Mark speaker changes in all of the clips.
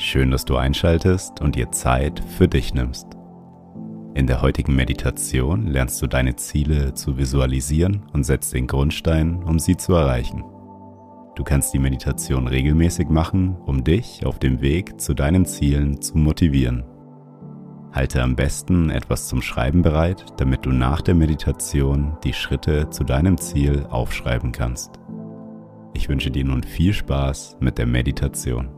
Speaker 1: Schön, dass du einschaltest und dir Zeit für dich nimmst. In der heutigen Meditation lernst du deine Ziele zu visualisieren und setzt den Grundstein, um sie zu erreichen. Du kannst die Meditation regelmäßig machen, um dich auf dem Weg zu deinen Zielen zu motivieren. Halte am besten etwas zum Schreiben bereit, damit du nach der Meditation die Schritte zu deinem Ziel aufschreiben kannst. Ich wünsche dir nun viel Spaß mit der Meditation.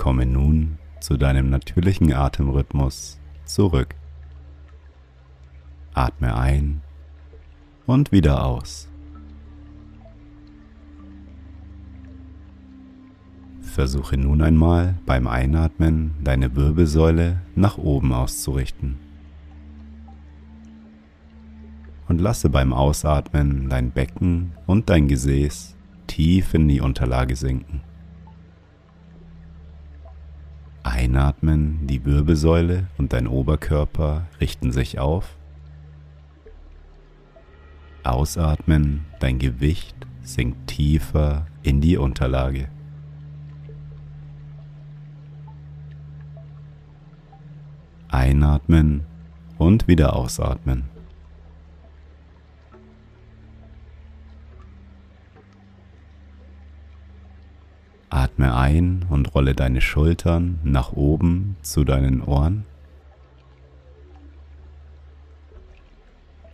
Speaker 1: Komme nun zu deinem natürlichen Atemrhythmus zurück. Atme ein und wieder aus. Versuche nun einmal beim Einatmen deine Wirbelsäule nach oben auszurichten. Und lasse beim Ausatmen dein Becken und dein Gesäß tief in die Unterlage sinken. Einatmen, die Wirbelsäule und dein Oberkörper richten sich auf. Ausatmen, dein Gewicht sinkt tiefer in die Unterlage. Einatmen und wieder ausatmen. Atme ein und rolle deine Schultern nach oben zu deinen Ohren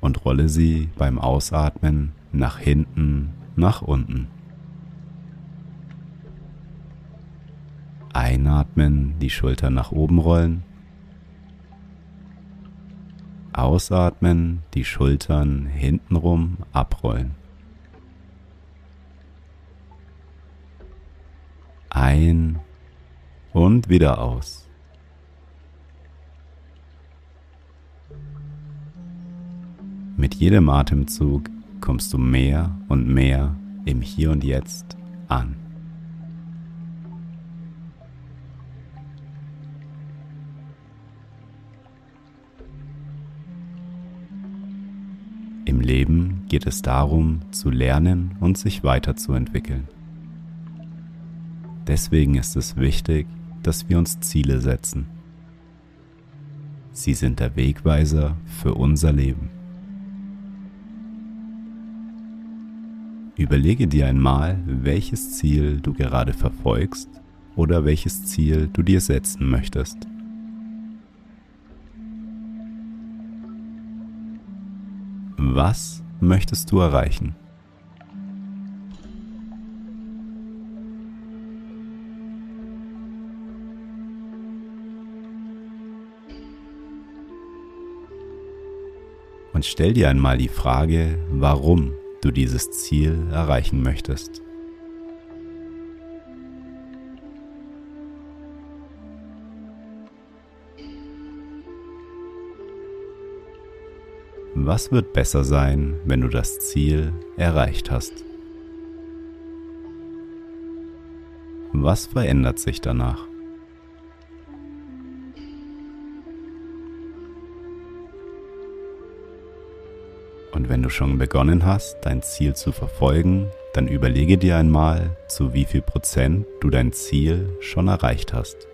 Speaker 1: und rolle sie beim Ausatmen nach hinten, nach unten. Einatmen, die Schultern nach oben rollen. Ausatmen, die Schultern hintenrum abrollen. Ein und wieder aus. Mit jedem Atemzug kommst du mehr und mehr im Hier und Jetzt an. Im Leben geht es darum, zu lernen und sich weiterzuentwickeln. Deswegen ist es wichtig, dass wir uns Ziele setzen. Sie sind der Wegweiser für unser Leben. Überlege dir einmal, welches Ziel du gerade verfolgst oder welches Ziel du dir setzen möchtest. Was möchtest du erreichen? Und stell dir einmal die Frage, warum du dieses Ziel erreichen möchtest. Was wird besser sein, wenn du das Ziel erreicht hast? Was verändert sich danach? Du schon begonnen hast, dein Ziel zu verfolgen, dann überlege dir einmal, zu wie viel Prozent du dein Ziel schon erreicht hast.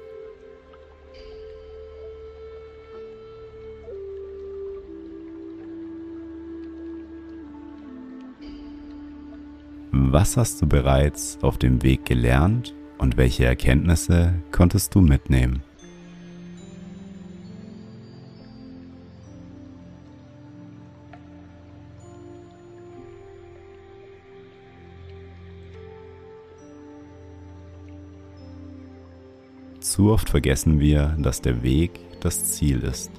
Speaker 1: Was hast du bereits auf dem Weg gelernt und welche Erkenntnisse konntest du mitnehmen? Zu oft vergessen wir, dass der Weg das Ziel ist.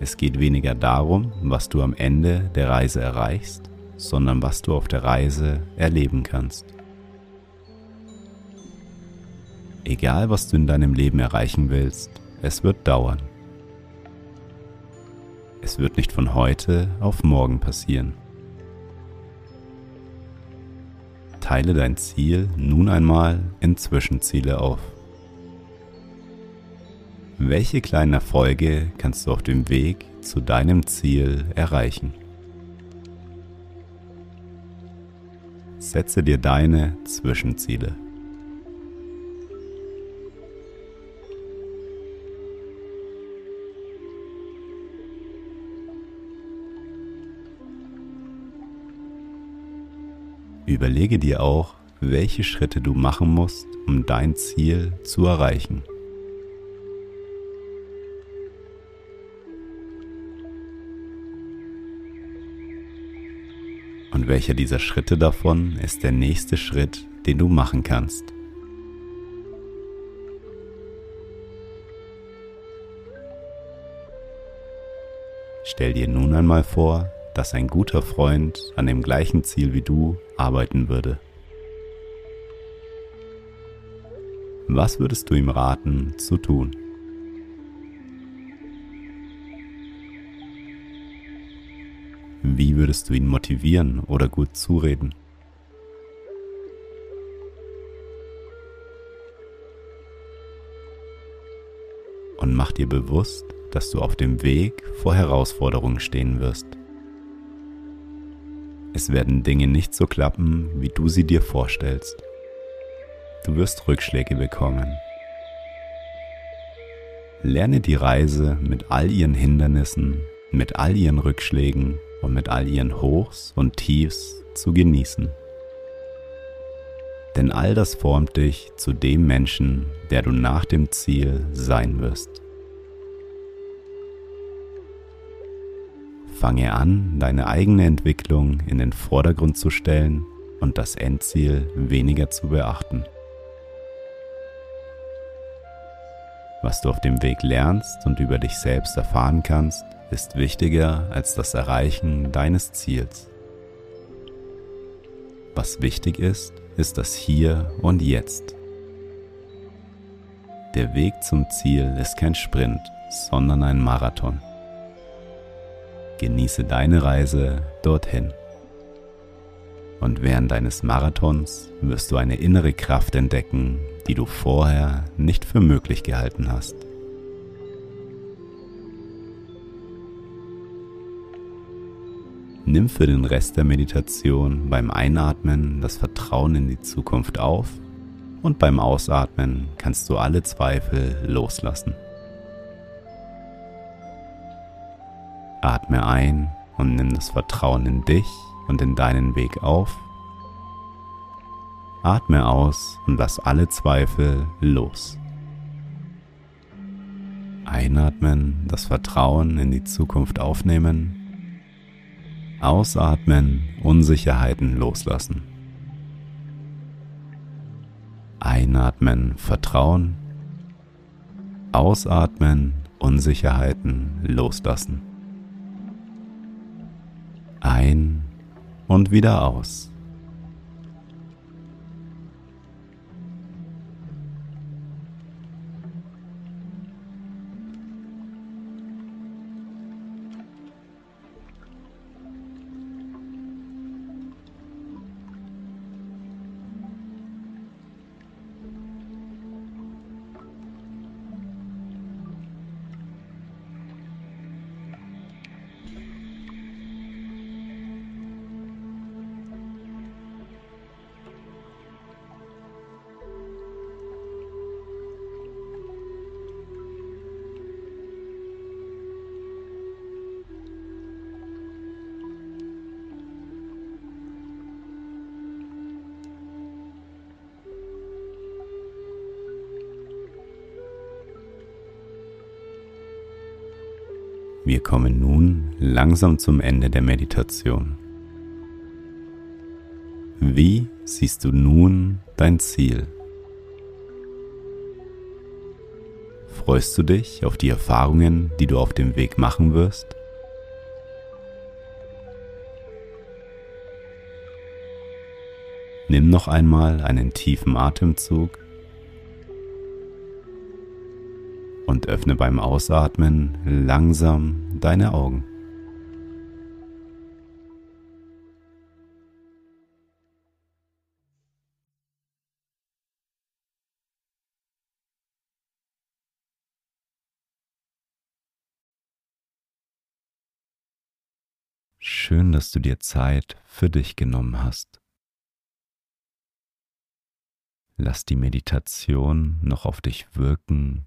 Speaker 1: Es geht weniger darum, was du am Ende der Reise erreichst, sondern was du auf der Reise erleben kannst. Egal, was du in deinem Leben erreichen willst, es wird dauern. Es wird nicht von heute auf morgen passieren. Teile dein Ziel nun einmal in Zwischenziele auf. Welche kleinen Erfolge kannst du auf dem Weg zu deinem Ziel erreichen? Setze dir deine Zwischenziele. Überlege dir auch, welche Schritte du machen musst, um dein Ziel zu erreichen. Und welcher dieser Schritte davon ist der nächste Schritt, den du machen kannst? Stell dir nun einmal vor, dass ein guter Freund an dem gleichen Ziel wie du arbeiten würde. Was würdest du ihm raten zu tun? Wie würdest du ihn motivieren oder gut zureden? Und mach dir bewusst, dass du auf dem Weg vor Herausforderungen stehen wirst. Es werden Dinge nicht so klappen, wie du sie dir vorstellst. Du wirst Rückschläge bekommen. Lerne die Reise mit all ihren Hindernissen, mit all ihren Rückschlägen und mit all ihren Hochs und Tiefs zu genießen. Denn all das formt dich zu dem Menschen, der du nach dem Ziel sein wirst. Fange an, deine eigene Entwicklung in den Vordergrund zu stellen und das Endziel weniger zu beachten. Was du auf dem Weg lernst und über dich selbst erfahren kannst, ist wichtiger als das Erreichen deines Ziels. Was wichtig ist, ist das Hier und Jetzt. Der Weg zum Ziel ist kein Sprint, sondern ein Marathon. Genieße deine Reise dorthin. Und während deines Marathons wirst du eine innere Kraft entdecken, die du vorher nicht für möglich gehalten hast. Nimm für den Rest der Meditation beim Einatmen das Vertrauen in die Zukunft auf und beim Ausatmen kannst du alle Zweifel loslassen. Atme ein und nimm das Vertrauen in dich und in deinen Weg auf. Atme aus und lass alle Zweifel los. Einatmen, das Vertrauen in die Zukunft aufnehmen. Ausatmen, Unsicherheiten loslassen. Einatmen, Vertrauen. Ausatmen, Unsicherheiten loslassen. Ein und wieder aus. Wir kommen nun langsam zum Ende der Meditation. Wie siehst du nun dein Ziel? Freust du dich auf die Erfahrungen, die du auf dem Weg machen wirst? Nimm noch einmal einen tiefen Atemzug und öffne beim Ausatmen langsam deine Augen. Schön, dass du dir Zeit für dich genommen hast. Lass die Meditation noch auf dich wirken